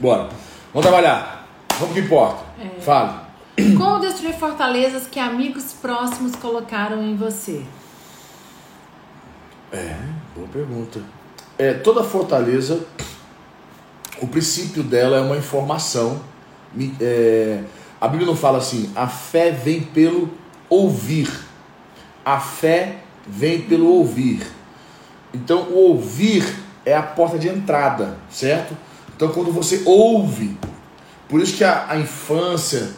Bora. Vamos trabalhar. Vamos que importa. É. Fale. Como destruir fortalezas que amigos próximos colocaram em você? É, boa pergunta. É, toda fortaleza, o princípio dela é uma informação. É, a Bíblia não fala assim, a fé vem pelo ouvir. A fé vem pelo ouvir. Então, o ouvir é a porta de entrada, certo? Então, quando você ouve, por isso que a, a infância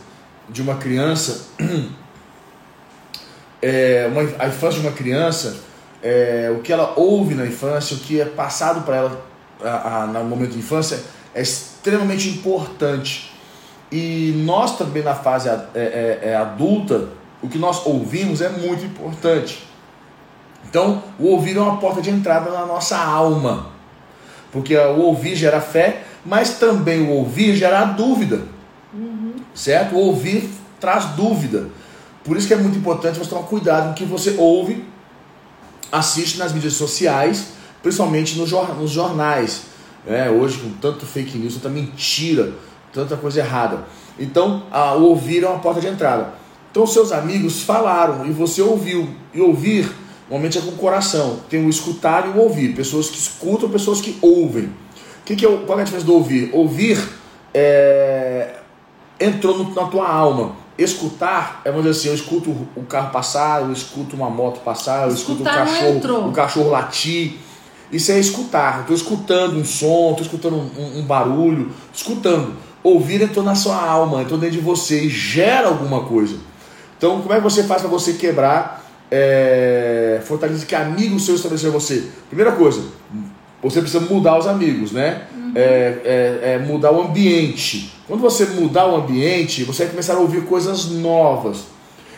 de uma criança, é, uma, a infância de uma criança, é, o que ela ouve na infância, o que é passado para ela a, a, no momento de infância, é extremamente importante. E nós também na fase é, é, é adulta, o que nós ouvimos é muito importante. Então, o ouvir é uma porta de entrada na nossa alma. Porque o ouvir gera fé, mas também o ouvir gera dúvida. Uhum. Certo? O ouvir traz dúvida. Por isso que é muito importante você tomar cuidado com o que você ouve, assiste nas mídias sociais, principalmente nos jornais. É, hoje, com tanto fake news, tanta mentira, tanta coisa errada. Então, a, o ouvir é uma porta de entrada. Então, seus amigos falaram e você ouviu. E ouvir, normalmente é com o coração. Tem o escutar e o ouvir. Pessoas que escutam, pessoas que ouvem. Que que é, qual é a diferença do ouvir? Ouvir é, entrou no, na tua alma. Escutar é, vamos dizer assim, eu escuto o carro passar, eu escuto uma moto passar, eu escuto o cachorro, o cachorro latir. Isso é escutar. Estou escutando um som, estou escutando um, um, um, barulho, escutando. Ouvir entrou na sua alma, entrou dentro de você e gera alguma coisa. Então, como é que você faz para você quebrar é, fortaleza que amigos seus estabeleceram você? Primeira coisa, você precisa mudar os amigos, né? Uhum. É, é, é, mudar o ambiente. Quando você mudar o ambiente, você vai começar a ouvir coisas novas.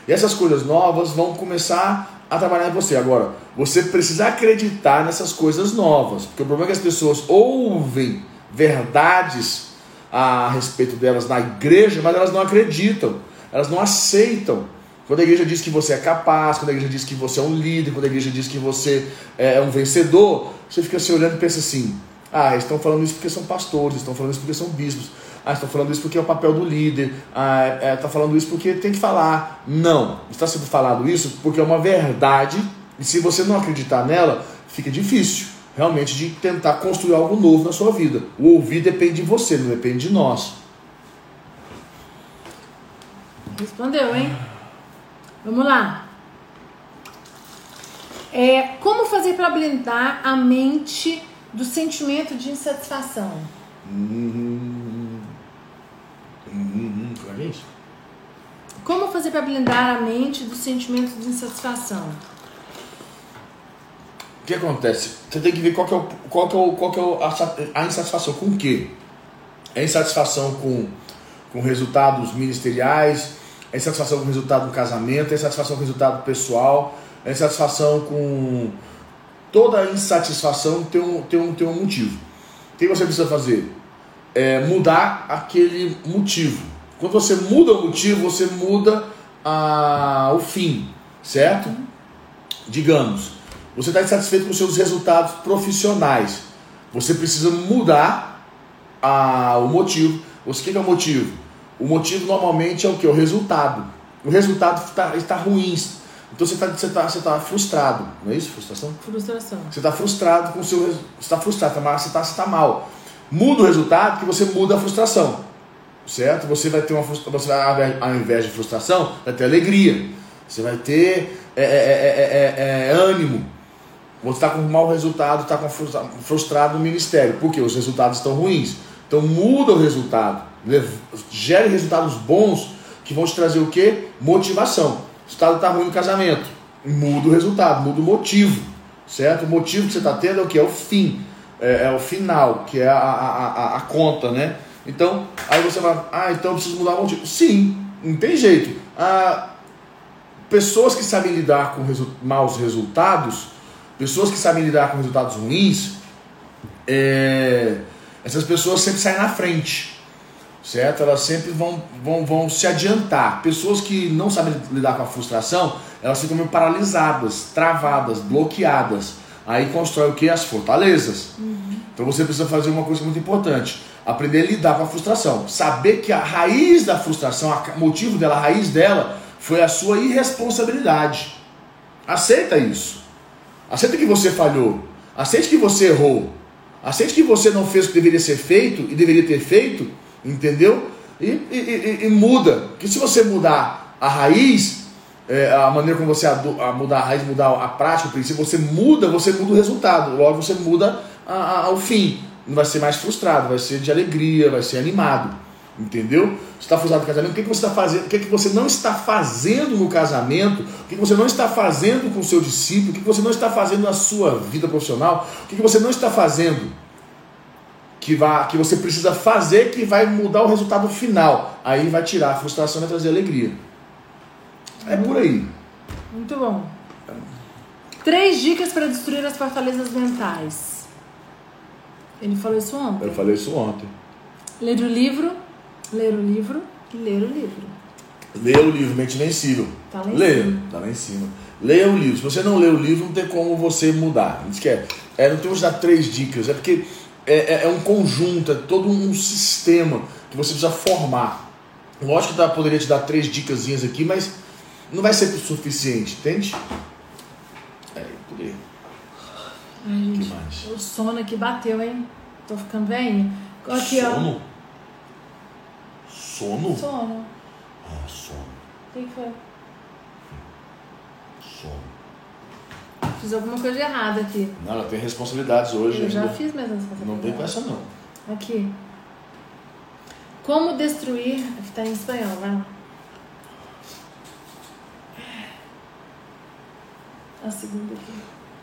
E essas coisas novas vão começar a trabalhar em você. Agora, você precisa acreditar nessas coisas novas. Porque o problema é que as pessoas ouvem verdades a respeito delas na igreja, mas elas não acreditam, elas não aceitam. Quando a igreja diz que você é capaz, quando a igreja diz que você é um líder, quando a igreja diz que você é um vencedor, você fica se olhando e pensa assim: ah, estão falando isso porque são pastores, estão falando isso porque são bispos, ah, estão falando isso porque é o papel do líder, ah, é, está falando isso porque tem que falar. Não, está sendo falado isso porque é uma verdade e se você não acreditar nela, fica difícil realmente de tentar construir algo novo na sua vida. O ouvir depende de você, não depende de nós. Respondeu, hein? Vamos lá. É, como fazer para blindar a mente do sentimento de insatisfação? Hum, hum, hum? Como fazer para blindar a mente do sentimento de insatisfação? O que acontece? Você tem que ver qual que é, o, qual que é, o, qual que é a insatisfação com o quê? É insatisfação com, com resultados ministeriais, é insatisfação com o resultado do casamento, é insatisfação com o resultado pessoal, é insatisfação com. Toda insatisfação tem um, tem um, tem um motivo. O que você precisa fazer? É mudar aquele motivo. Quando você muda o motivo, você muda a, o fim, certo? Digamos, você está insatisfeito com seus resultados profissionais. Você precisa mudar a, o motivo. O que é o motivo? O motivo normalmente é o que? O resultado. O resultado está, está ruim. Então você está você tá, você tá frustrado. Não é isso? Frustração? Frustração. Você está frustrado com o seu. Você está frustrado, você está você tá mal. Muda o resultado que você muda a frustração. Certo? Você vai ter uma você vai, ao invés de frustração, vai ter alegria. Você vai ter é, é, é, ânimo. Você está com um mau resultado, está frustrado no ministério. Por quê? Os resultados estão ruins. Então muda o resultado. Gere resultados bons que vão te trazer o quê? Motivação. O resultado está ruim no casamento. Muda o resultado, muda o motivo. Certo? O motivo que você está tendo é o que? É o fim. É, é, o final, que é a, a, a, a, conta, né? Então, aí você vai, ah, então eu preciso mudar o motivo. Sim, não tem jeito. Ah, pessoas que sabem lidar com resu maus resultados, pessoas que sabem lidar com resultados ruins, é, essas pessoas sempre saem na frente, certo? Elas sempre vão, vão, vão se adiantar. Pessoas que não sabem lidar com a frustração, elas ficam meio paralisadas, travadas, bloqueadas. Aí constrói o que? As fortalezas. Uhum. Então você precisa fazer uma coisa muito importante: aprender a lidar com a frustração. Saber que a raiz da frustração, o motivo dela, a raiz dela, foi a sua irresponsabilidade. Aceita isso. Aceita que você falhou. Aceite que você errou. Aceite que você não fez o que deveria ser feito e deveria ter feito, entendeu? E, e, e, e muda. Que se você mudar a raiz, é, a maneira como você a mudar a raiz, mudar a prática, o princípio, você muda, você muda o resultado. Logo você muda a, a, ao fim. Não vai ser mais frustrado, vai ser de alegria, vai ser animado. Entendeu? Você está frustrado no casamento, o que, que você está fazendo? O que, que você não está fazendo no casamento? O que, que você não está fazendo com o seu discípulo? O que, que você não está fazendo na sua vida profissional? O que, que você não está fazendo que, vai, que você precisa fazer que vai mudar o resultado final? Aí vai tirar a frustração e vai trazer alegria. É por aí. Muito bom. Três dicas para destruir as fortalezas mentais. Ele falou isso ontem. Eu falei isso ontem. Ler o livro, ler o livro e ler o livro. Leia o livro, Mente Invencível. Tá lá em Leia, cima. tá lá em cima. Leia o livro. Se você não lê o livro, não tem como você mudar. Diz que é, é não temos dar três dicas, é porque é, é, é um conjunto, é todo um sistema que você precisa formar. Lógico que tá, poderia te dar três dicasinhas aqui, mas não vai ser suficiente, entende? É, por aí. Ai, gente, que mais? o sono aqui bateu, hein? Tô ficando velhinha. Aqui, sono? Sono? ó. Sono. Ah, sono. O que foi? Sono. Fiz alguma coisa errada aqui. Não, ela tem responsabilidades hoje Eu já ainda. fiz minhas responsabilidades. Não tem com essa não. Aqui. Como destruir. Tá em espanhol, vai lá. A segunda aqui.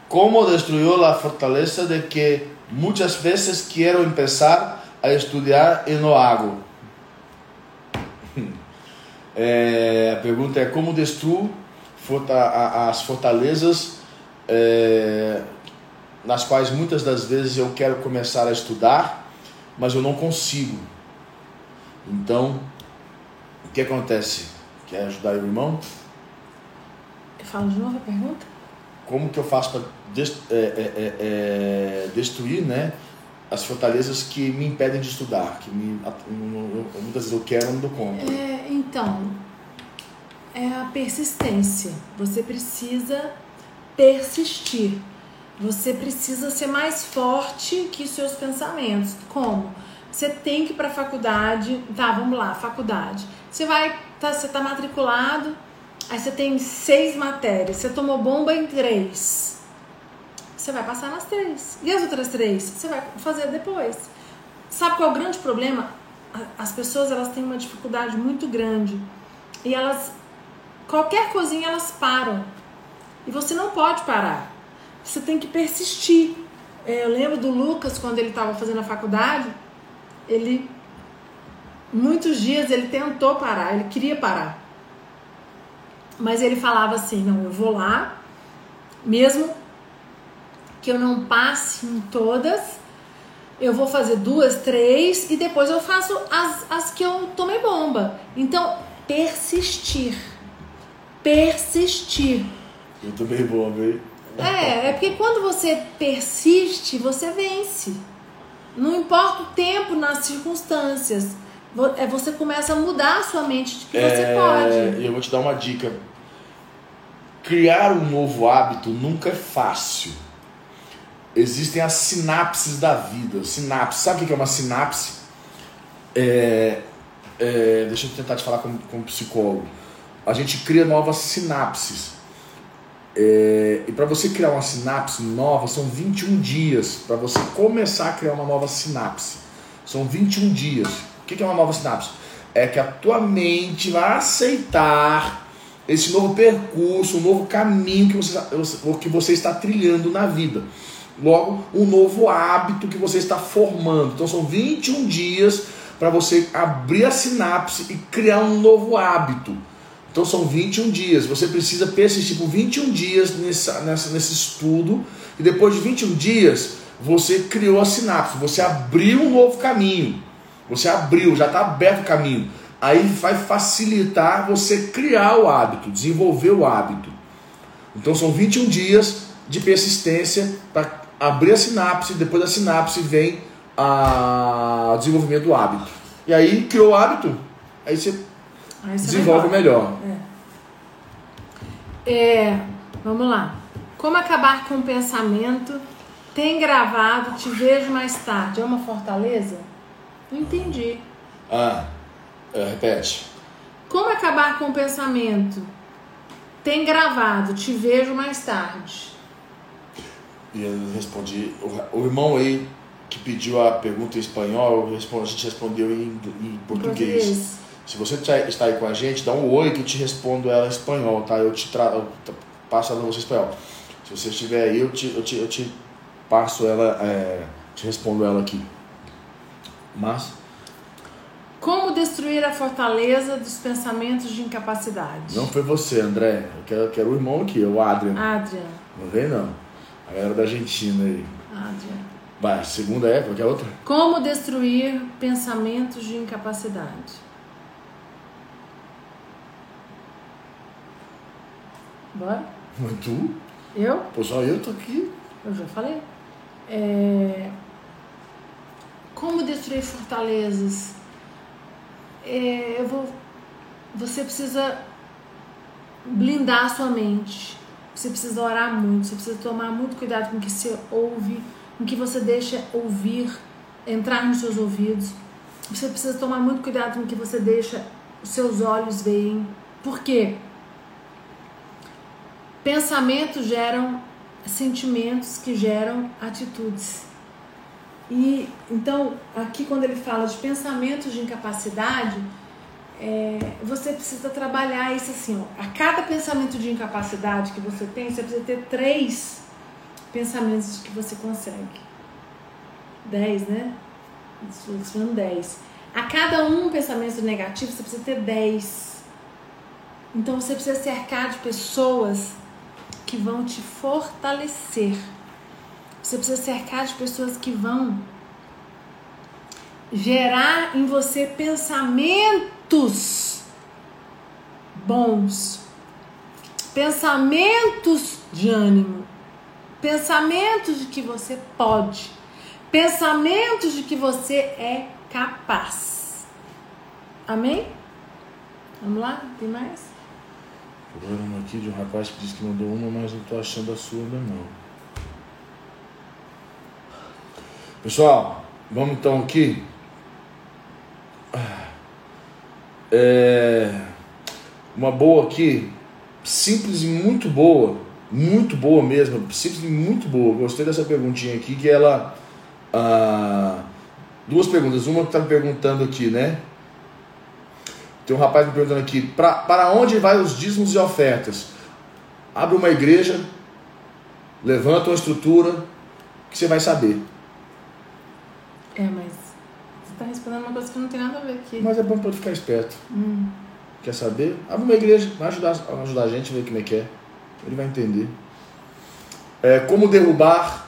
¿Cómo destruyó la fortaleza de que muchas veces quiero empezar a estudiar y no hago? É, a pergunta é como destruo a- as fortalezas é, nas quais muitas das vezes eu quero começar a estudar, mas eu não consigo. Então, o que acontece? Quer ajudar o irmão? Fala de novo a pergunta? como que eu faço para destruir né, as fortalezas que me impedem de estudar, que me, muitas vezes eu quero não dou conta. É, então, é a persistência. Você precisa persistir. Você precisa ser mais forte que seus pensamentos. Como? Você tem que ir para a faculdade. Tá, vamos lá, faculdade. Você vai, tá, você tá matriculado, aí você tem seis matérias. Você tomou bomba em três. Você vai passar nas três. E as outras três? Você vai fazer depois. Sabe qual é o grande problema? As pessoas elas têm uma dificuldade muito grande e elas qualquer coisinha elas param e você não pode parar. Você tem que persistir. É, Eu lembro do Lucas quando ele estava fazendo a faculdade, ele muitos dias ele tentou parar, ele queria parar, mas ele falava assim: não, eu vou lá, mesmo que eu não passe em todas, eu vou fazer duas, três e depois eu faço as, as que eu tomei bomba. Então, persistir. Persistir. Eu também vou, viu? É, é porque quando você persiste, você vence. Não importa o tempo nas circunstâncias. É, você começa a mudar a sua mente de que você É, pode. E eu vou te dar uma dica. Criar um novo hábito nunca é fácil. Existem as sinapses da vida. Sinapse. Sabe o que é uma sinapse? É, é, deixa eu tentar te falar como, como psicólogo. A gente cria novas sinapses. É, e para você criar uma sinapse nova, são 21 dias para você começar a criar uma nova sinapse. São 21 dias. O que é uma nova sinapse? É que a tua mente vai aceitar esse novo percurso, um novo caminho que você, que você está trilhando na vida. Logo, um novo hábito que você está formando. Então, são 21 dias para você abrir a sinapse e criar um novo hábito. Então são 21 dias. Você precisa persistir por 21 dias nessa, nessa, nesse estudo. E depois de 21 dias, você criou a sinapse. Você abriu um novo caminho. Você abriu, já está aberto o caminho. Aí vai facilitar você criar o hábito, desenvolver o hábito. Então são 21 dias de persistência para abrir a sinapse, depois da sinapse vem o desenvolvimento do hábito. E aí criou o hábito, aí você, Aí desenvolve melhor. É. Vamos lá. Como acabar com o pensamento? Tem gravado, te vejo mais tarde. É uma fortaleza? Não entendi. Ah, é, repete. Como acabar com o pensamento? Tem gravado, te vejo mais tarde. E eu respondi. O, o irmão aí que pediu a pergunta em espanhol, respondi, a gente respondeu em, em português. Se você tá- está aí com a gente, dá um oi que eu te respondo ela em espanhol, tá? Eu te tra... eu passo ela você em espanhol. Se você estiver aí, eu te, eu te, eu te passo ela, é, te respondo ela aqui. Mas, Como destruir a fortaleza dos pensamentos de incapacidade? não foi você, André. Eu quero, eu quero o irmão aqui, o Adrian. Adrian. Não vem não. A galera da Argentina aí. Adrian. Vai, segunda é, qualquer outra? Como destruir pensamentos de incapacidade? Bora? Tu? Eu? Pô, só eu tô aqui. Eu já falei. É, Como destruir fortalezas? É, eu vou. Você precisa blindar a sua mente. Você precisa orar muito. Você precisa tomar muito cuidado com o que você ouve, com o que você deixa ouvir, entrar nos seus ouvidos. Você precisa tomar muito cuidado com o que você deixa os seus olhos verem. Por quê? Pensamentos geram sentimentos que geram atitudes. E então, aqui quando ele fala de pensamentos de incapacidade, é, você precisa trabalhar isso assim, ó. A cada pensamento de incapacidade que você tem, você precisa ter três pensamentos que você consegue. Dez, né? Falando dez. A cada um pensamento negativo, você precisa ter dez. Então você precisa cercar de pessoas que vão te fortalecer. Você precisa cercar de pessoas que vão gerar em você pensamentos bons, pensamentos de ânimo, pensamentos de que você pode, pensamentos de que você é capaz. Amém? Vamos lá? Tem mais? Agora uma aqui de um rapaz que disse que mandou uma, mas não tô achando a sua ainda não. Pessoal, vamos então aqui. É, uma boa aqui, simples e muito boa, muito boa mesmo, simples e muito boa. Gostei dessa perguntinha aqui, que ela. ah, duas perguntas. Uma que tá me perguntando aqui, né? Tem um rapaz me perguntando aqui, pra, para onde vai os dízimos e ofertas? Abre uma igreja, levanta uma estrutura, que você vai saber. É, mas você está respondendo uma coisa que não tem nada a ver aqui. Mas é bom para ficar esperto. Hum. Quer saber? Abre uma igreja, vai ajudar, vai ajudar a gente a ver como é que é. Ele vai entender. É, como derrubar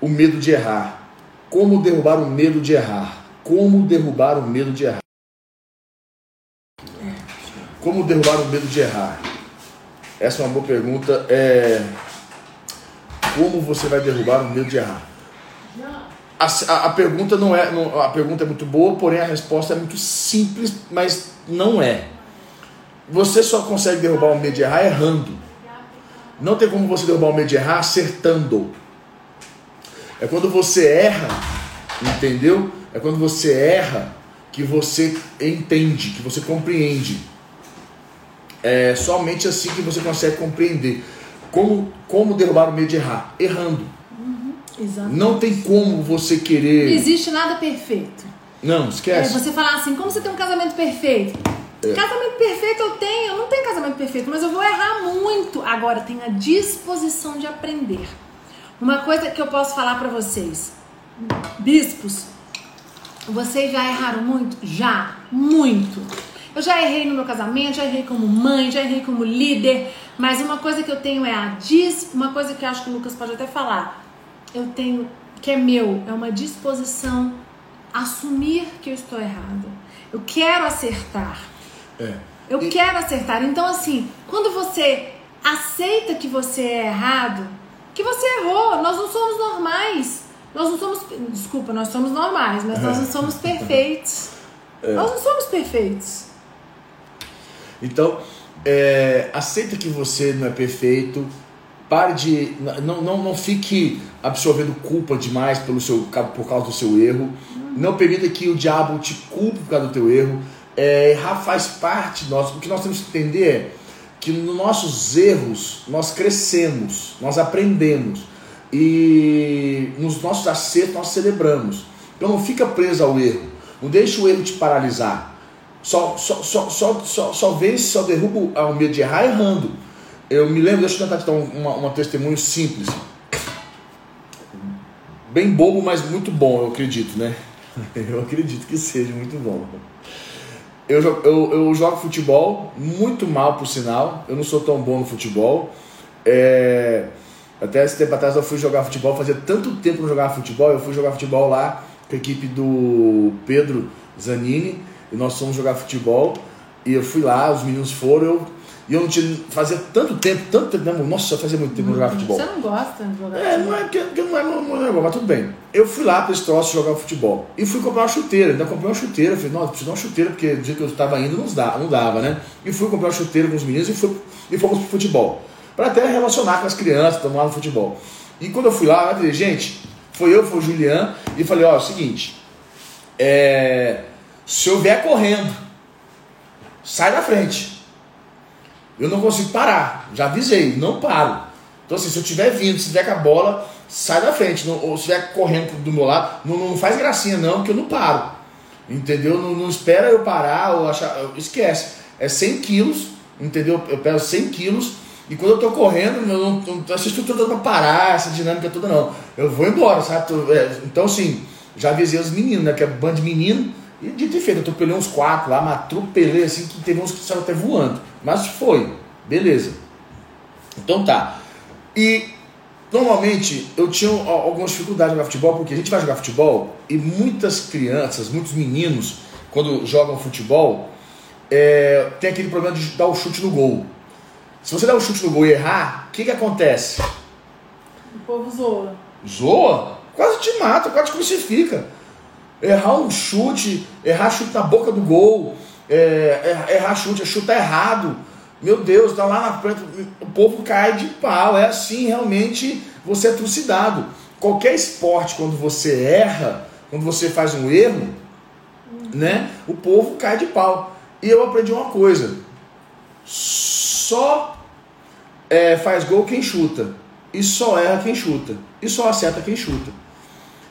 o medo de errar. Como derrubar o medo de errar. Como derrubar o medo de errar. Como derrubar o medo de errar? Essa é uma boa pergunta. É... Como você vai derrubar o medo de errar? A, a, a pergunta não é não- a pergunta é muito boa, porém a resposta é muito simples, mas não é. Você só consegue derrubar o medo de errar errando. Não tem como você derrubar o medo de errar acertando. É quando você erra, entendeu? É quando você erra que você entende, que você compreende. É somente assim que você consegue compreender. Como, como derrubar o medo de errar? Errando. Exato. Não tem como você Não querer. existe nada perfeito. Não, É, esquece. você falar assim, como você tem um casamento perfeito? É. Casamento perfeito eu tenho, eu não tenho casamento perfeito, mas eu vou errar muito. Agora, tenho a disposição de aprender. Uma coisa que eu posso falar pra vocês, bispos, vocês já erraram muito? Já, muito. Eu já errei no meu casamento, já errei como mãe, já errei como líder, mas uma coisa que eu tenho é a dis, uma coisa que eu acho que o Lucas pode até falar. Eu tenho que é meu, é uma disposição a assumir que eu estou errada. Eu quero acertar. É. Eu E- quero acertar. Então, assim, quando você Aceita que você é errado, que você errou. Nós não somos normais. Nós não somos. Desculpa, nós somos normais, mas nós não somos perfeitos. É. Nós não somos perfeitos. Então, é, aceita que você não é perfeito. Pare de. Não, não, não fique absorvendo culpa demais pelo seu, por causa do seu erro. Não permita que o diabo te culpe por causa do teu erro. É, errar faz parte nosso. O que nós temos que entender é que nos nossos erros nós crescemos, nós aprendemos. E nos nossos acertos nós celebramos. Então não fica preso ao erro. Não deixe o erro te paralisar. Só, só, só, só, só, só vence, só derruba o medo de errar errando. Eu me lembro, deixa eu tentar te dar um, um testemunho simples. Bem bobo, mas muito bom, eu acredito, né? Eu acredito que seja muito bom. Eu, eu, eu jogo futebol, muito mal por sinal. Eu não sou tão bom no futebol. É, até esse tempo atrás eu fui jogar futebol, fazia tanto tempo que não jogava futebol. Eu fui jogar futebol lá com a equipe do Pedro Zanini e nós fomos jogar futebol. E eu fui lá, os meninos foram, eu, e eu não tinha. Fazia tanto tempo, tanto tempo, mesmo, nossa, fazia muito tempo jogar futebol. Você não gosta de jogar é, futebol? Não é, que, que não é meu negócio, mas tudo bem. Eu fui lá para esse troço jogar futebol. E fui comprar uma chuteira. Ainda comprei uma chuteira. Falei, nossa, preciso de uma chuteira, porque o dia que eu estava indo não dava, não dava, né? E fui comprar uma chuteira com os meninos e, fui, e fomos pro futebol. Para até relacionar com as crianças lá no futebol. E quando eu fui lá, eu falei, gente, foi eu, foi o Julian, e falei, ó, é o seguinte. É, se eu vier correndo, sai da frente. Eu não consigo parar. Já avisei, não paro. Então, assim, se eu estiver vindo, se tiver com a bola, sai da frente. Não, ou se estiver correndo do meu lado, não, não faz gracinha, não, que eu não paro. Entendeu? Não, não espera eu parar ou achar. Esquece. É 100 quilos, entendeu? Eu peso 100 quilos. E quando eu tô correndo, eu não, não, essa estrutura toda pra parar, essa dinâmica toda não. Eu vou embora, sabe? É, então, assim, já avisei os meninos, né? Que é bando de menino e dito e feito, eu atropelei uns quatro lá, mas atropelei assim que teve uns que estavam até voando. Mas foi, beleza. Então tá. E normalmente eu tinha algumas dificuldades de jogar futebol, porque a gente vai jogar futebol e muitas crianças, muitos meninos, quando jogam futebol, é, tem aquele problema de dar o chute no gol. Se você dá o chute no gol e errar, o que, que acontece? O povo zoa. Zoa? Quase te mata, quase te crucifica errar um chute, errar chute na boca do gol, é, errar chute, é chutar errado. Meu Deus, tá lá na frente, o povo cai de pau. É assim, realmente você é trucidado. Qualquer esporte, quando você erra, quando você faz um erro, né, o povo cai de pau. E eu aprendi uma coisa: só é, faz gol quem chuta, e só erra quem chuta, e só acerta quem chuta.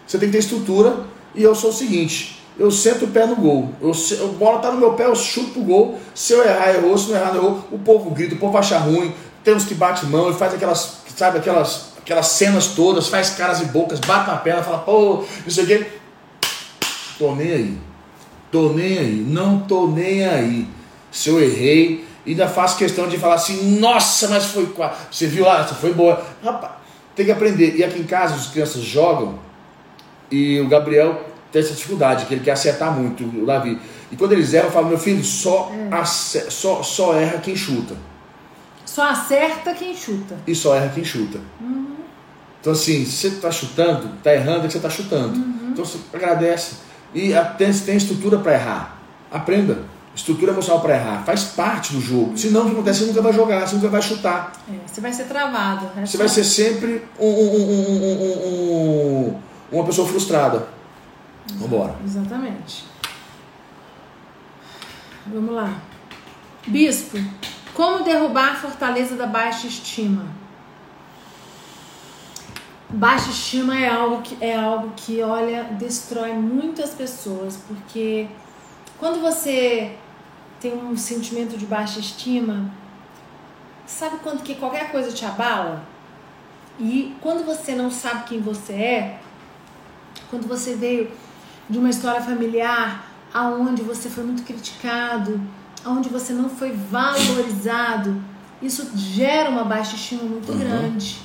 Você tem que ter estrutura e eu sou o seguinte: eu sento o pé no gol. Eu, a bola tá no meu pé, eu chuto o gol. Se eu errar, errou. Se não errar, errou. O povo grita, o povo acha ruim. Tem uns que bate mão e faz aquelas, sabe, aquelas, aquelas cenas todas, faz caras e bocas, bate na perna, fala, pô, não sei o quê. Tô nem aí. Tô nem aí. Não tô nem aí. Se eu errei, ainda faço questão de falar assim, nossa, mas foi quase. Você viu lá, foi boa. Rapaz, tem que aprender. E aqui em casa, as crianças jogam e o Gabriel tem essa dificuldade, que ele quer acertar muito, o Davi. E quando eles erram, eu falo, meu filho, só, é. só, só erra quem chuta. Só acerta quem chuta. E só erra quem chuta. Uhum. Então, assim, se você está chutando, está errando, é que você está chutando. Uhum. Então, você agradece. E tem, tem estrutura para errar. Aprenda. Estrutura emocional para errar. Faz parte do jogo. Senão, o que acontece? Você nunca vai jogar, você nunca vai chutar. É, você vai ser travado. Né? Você vai ser sempre um, um, um, uma pessoa frustrada. Vamos embora. Exatamente. Vamos lá. Bispo, como derrubar a fortaleza da baixa estima? Baixa estima é algo que é algo que olha destrói muitas pessoas porque quando você tem um sentimento de baixa estima, sabe quanto que qualquer coisa te abala? E quando você não sabe quem você é, quando você veio de uma história familiar aonde você foi muito criticado, aonde você não foi valorizado, isso gera uma baixa estima muito uhum. grande.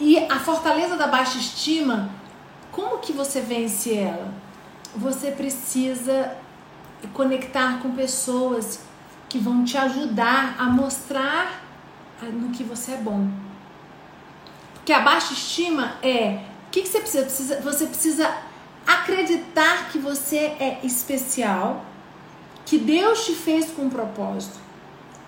E a fortaleza da baixa estima, como que você vence ela? Você precisa conectar com pessoas que vão te ajudar a mostrar no que você é bom. Porque a baixa estima é. O que, que você precisa? precisa? Você precisa acreditar que você é especial, que Deus te fez com um propósito.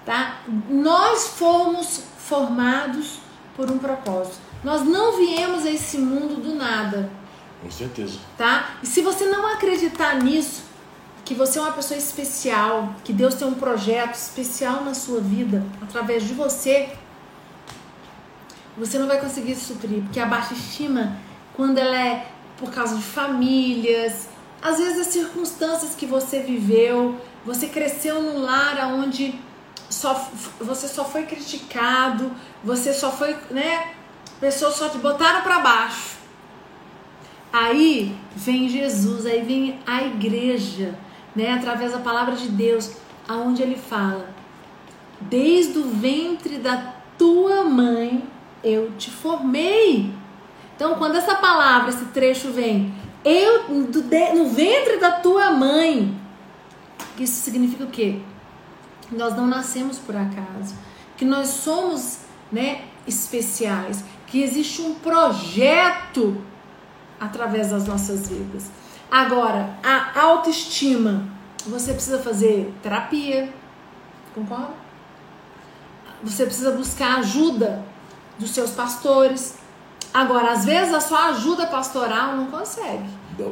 Tá? Nós fomos formados por um propósito. Nós não viemos a esse mundo do nada. Com certeza. Tá? E se você não acreditar nisso, que você é uma pessoa especial, que Deus tem um projeto especial na sua vida através de você, você não vai conseguir suprir, porque a baixa estima, quando ela é por causa de famílias, às vezes as circunstâncias que você viveu, você cresceu num lar onde só, você só foi criticado, você só foi, né? Pessoas só te botaram para baixo. Aí vem Jesus, aí vem a igreja né, através da palavra de Deus, aonde ele fala: Desde o ventre da tua mãe eu te formei. Então, quando essa palavra, esse trecho vem, eu no ventre da tua mãe, isso significa o quê? Nós não nascemos por acaso, que nós somos, né, especiais, que existe um projeto através das nossas vidas. Agora, a autoestima, você precisa fazer terapia, concorda? Você precisa buscar ajuda dos seus pastores. Agora, às vezes a sua ajuda pastoral não consegue.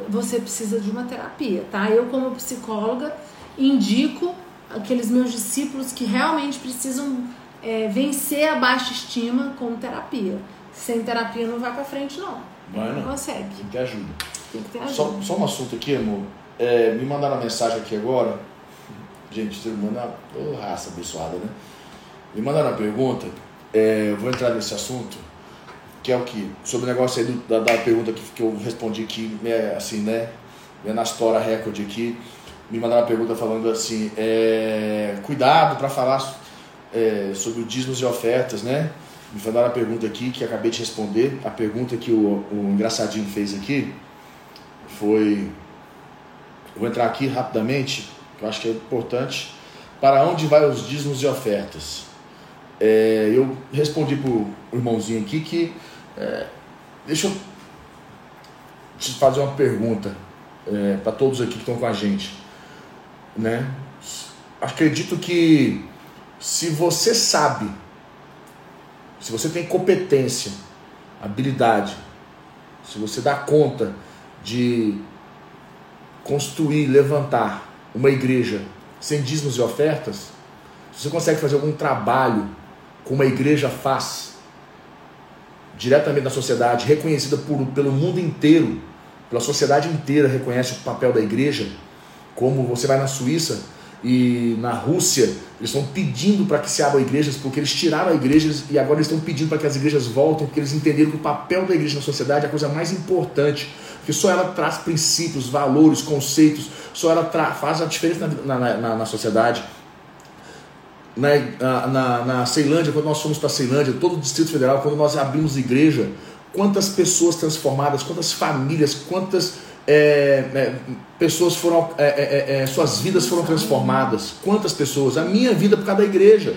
Você precisa de uma terapia, tá? Eu, como psicóloga, indico aqueles meus discípulos que realmente precisam é, vencer a baixa estima com terapia. Sem terapia não vai para frente, não. Vai, não. não consegue. Tem que ter ajuda. Tem que ter ajuda. Só, só um assunto aqui, amor. É, me mandaram uma mensagem aqui agora. Gente, ser humano é oh, raça abençoada, né? Me mandaram uma pergunta. É, vou entrar nesse assunto. Que é o que? Sobre o negócio aí do, da, da, pergunta que, que eu respondi aqui, é, assim, né? É na história recorde aqui. Me mandaram uma pergunta falando assim: é, cuidado para falar é, sobre o dízimos e ofertas, né? Me mandaram a pergunta aqui que acabei de responder. A pergunta que o, o engraçadinho fez aqui foi. Vou entrar aqui rapidamente, que eu acho que é importante. Para onde vai os dízimos e ofertas? É, eu respondi para o irmãozinho aqui que. É, deixa eu te fazer uma pergunta é, para todos aqui que estão com a gente. Né? Acredito que se você sabe, se você tem competência, habilidade, se você dá conta de construir, levantar uma igreja sem dízimos e ofertas, se você consegue fazer algum trabalho como a igreja faz, diretamente na sociedade, reconhecida por, pelo mundo inteiro, pela sociedade inteira reconhece o papel da igreja, como você vai na Suíça e na Rússia, eles estão pedindo para que se abram igrejas, porque eles tiraram a igreja e agora eles estão pedindo para que as igrejas voltem, porque eles entenderam que o papel da igreja na sociedade é a coisa mais importante porque só ela traz princípios, valores, conceitos, só ela faz a diferença na, na, na, na sociedade. Na, na, na, Ceilândia, quando nós fomos para a Ceilândia, todo o Distrito Federal, quando nós abrimos igreja, quantas pessoas transformadas, quantas famílias, quantas é, é, pessoas foram, é, é, é suas vidas foram transformadas. Quantas pessoas? A minha vida por causa da igreja.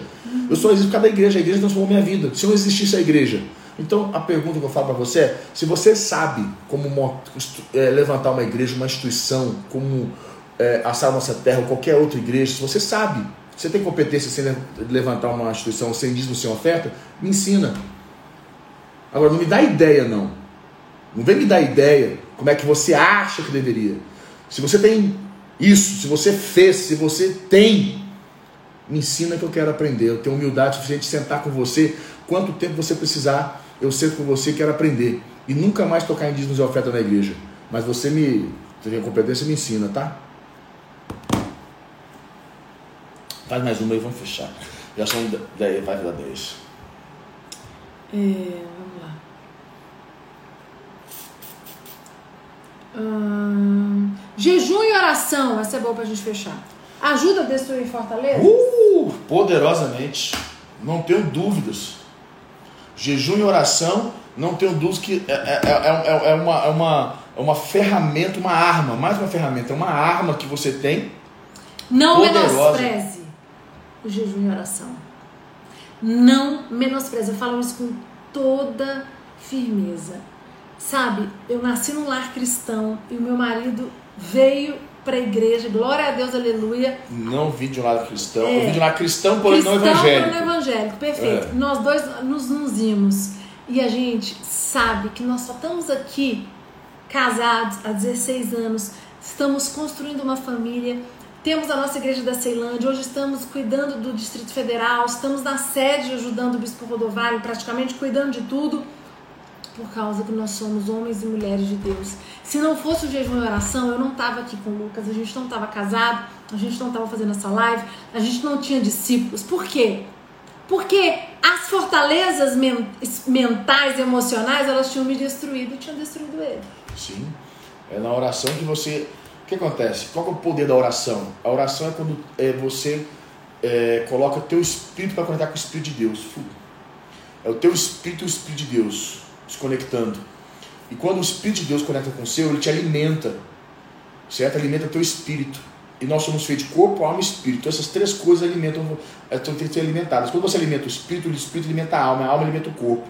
Eu só existo por causa da igreja. A igreja transformou minha vida. Se não existisse a igreja, então a pergunta que eu falo para você é: se você sabe como é, levantar uma igreja, uma instituição, como é, assar nossa terra ou qualquer outra igreja, se você sabe, você tem competência em levantar uma instituição sem dízimo, sem oferta, me ensina. Agora, não me dá ideia, não. Não vem me dar ideia como é que você acha que deveria. Se você tem isso, se você fez, se você tem, me ensina que eu quero aprender. Eu tenho humildade suficiente de sentar com você quanto tempo você precisar eu sento com você e quero aprender. E nunca mais tocar em dízimos e oferta na igreja. Mas você me. Você tem competência me ensina, tá? Faz mais uma e vamos fechar. Já são 10, vai dar 10. É, vamos lá. Hum, jejum e oração, essa é boa pra gente fechar. Ajuda a destruir fortaleza? Uh, poderosamente. Não tenho dúvidas. Jejum e oração, não tenho dúvida que é, é, é, é, uma, é, uma, é uma ferramenta, uma arma, mais uma ferramenta, é uma arma que você tem. Não poderosa. menospreze o jejum e oração. Não menospreze. Eu falo isso com toda firmeza. Sabe, eu nasci num lar cristão e o meu marido veio para a igreja, glória a Deus, aleluia. Não vi de um lado cristão, é. eu vi de um lado cristão, porém não evangélico. Cristão, evangélico, perfeito. É. Nós dois nos unimos e a gente sabe que nós só estamos aqui casados há 16 anos, estamos construindo uma família, temos a nossa igreja da Ceilândia, hoje estamos cuidando do Distrito Federal, estamos na sede ajudando o Bispo Rodovalho, praticamente cuidando de tudo por causa que nós somos homens e mulheres de Deus. Se não fosse o jejum e oração, eu não estava aqui com o Lucas, a gente não estava casado, a gente não estava fazendo essa live, a gente não tinha discípulos. Por quê? Porque as fortalezas mentais, emocionais, elas tinham me destruído tinham destruído ele. Sim. É na oração que você. O que acontece? Qual é o poder da oração? A oração é quando é, você é, coloca o teu espírito para conectar com o Espírito de Deus. É o teu espírito e o Espírito de Deus se conectando. E quando o Espírito de Deus conecta com o seu, ele te alimenta, certo? Alimenta teu espírito. E nós somos feitos de corpo, alma e espírito. Então, essas três coisas alimentam, têm que ser alimentadas. Quando você alimenta o espírito, o espírito alimenta a alma, a alma alimenta o corpo.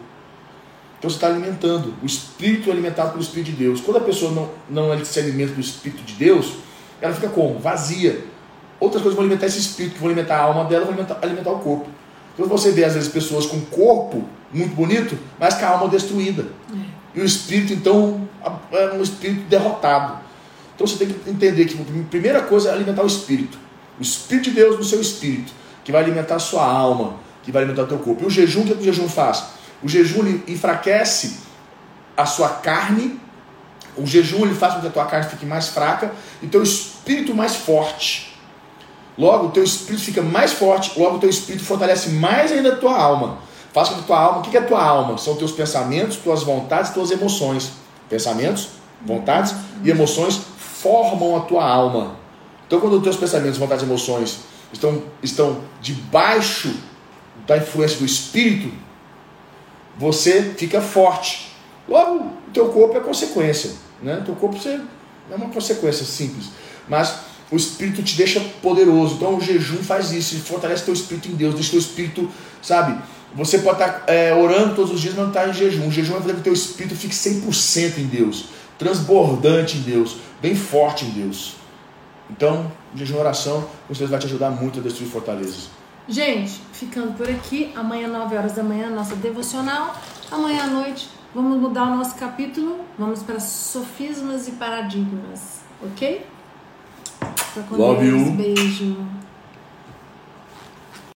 Então você está alimentando. O espírito é alimentado pelo Espírito de Deus. Quando a pessoa não, não se alimenta do Espírito de Deus, ela fica como? Vazia. Outras coisas vão alimentar esse espírito, que vão alimentar a alma dela, vão alimentar, alimentar o corpo. Então você vê, às vezes, pessoas com corpo muito bonito, mas com a alma destruída. É. E o espírito, então, é um espírito derrotado. Então você tem que entender que a primeira coisa é alimentar o espírito. O espírito de Deus no seu espírito, que vai alimentar a sua alma, que vai alimentar o teu corpo. E o jejum, o que, é que o jejum faz? O jejum enfraquece a sua carne. O jejum ele faz com que a tua carne fique mais fraca e teu espírito mais forte. Logo, o teu espírito fica mais forte, logo o teu espírito fortalece mais ainda a tua alma. Faz com que a tua alma, o que é a tua alma? São teus pensamentos, tuas vontades, tuas emoções. Pensamentos, vontades e emoções formam a tua alma. Então, quando os teus pensamentos, vontades e emoções estão, estão debaixo da influência do Espírito, você fica forte. Logo, o teu corpo é consequência. Né? O teu corpo é uma consequência simples. Mas o Espírito te deixa poderoso. Então, o jejum faz isso. Fortalece teu Espírito em Deus. Deixa teu Espírito, sabe, você pode estar é, orando todos os dias, mas não está em jejum. O jejum vai fazer que teu espírito fique 100% em Deus, transbordante em Deus, bem forte em Deus. Então, jejum e oração, com certeza vai te ajudar muito a destruir fortalezas. Gente, ficando por aqui, amanhã 9 horas da manhã, nossa devocional. Amanhã à noite, vamos mudar o nosso capítulo, vamos para sofismas e paradigmas, ok? Love you. Beijo.